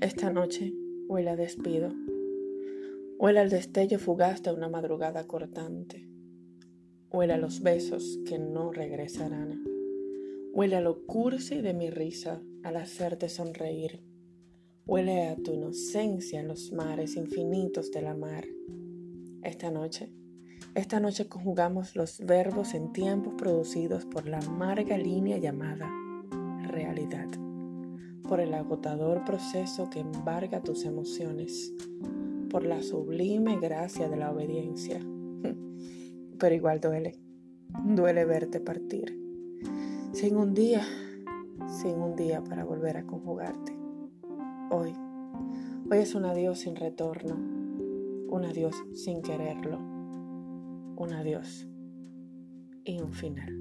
Esta noche huele a despido, huele al destello fugaz de una madrugada cortante, huele a los besos que no regresarán, huele a lo cursi de mi risa al hacerte sonreír, huele a tu inocencia en los mares infinitos de la mar. Esta noche, esta noche conjugamos los verbos en tiempos producidos por la amarga línea llamada realidad por el agotador proceso que embarga tus emociones, por la sublime gracia de la obediencia. Pero igual duele, duele verte partir, sin un día, sin un día para volver a conjugarte. Hoy, hoy es un adiós sin retorno, un adiós sin quererlo, un adiós y un final.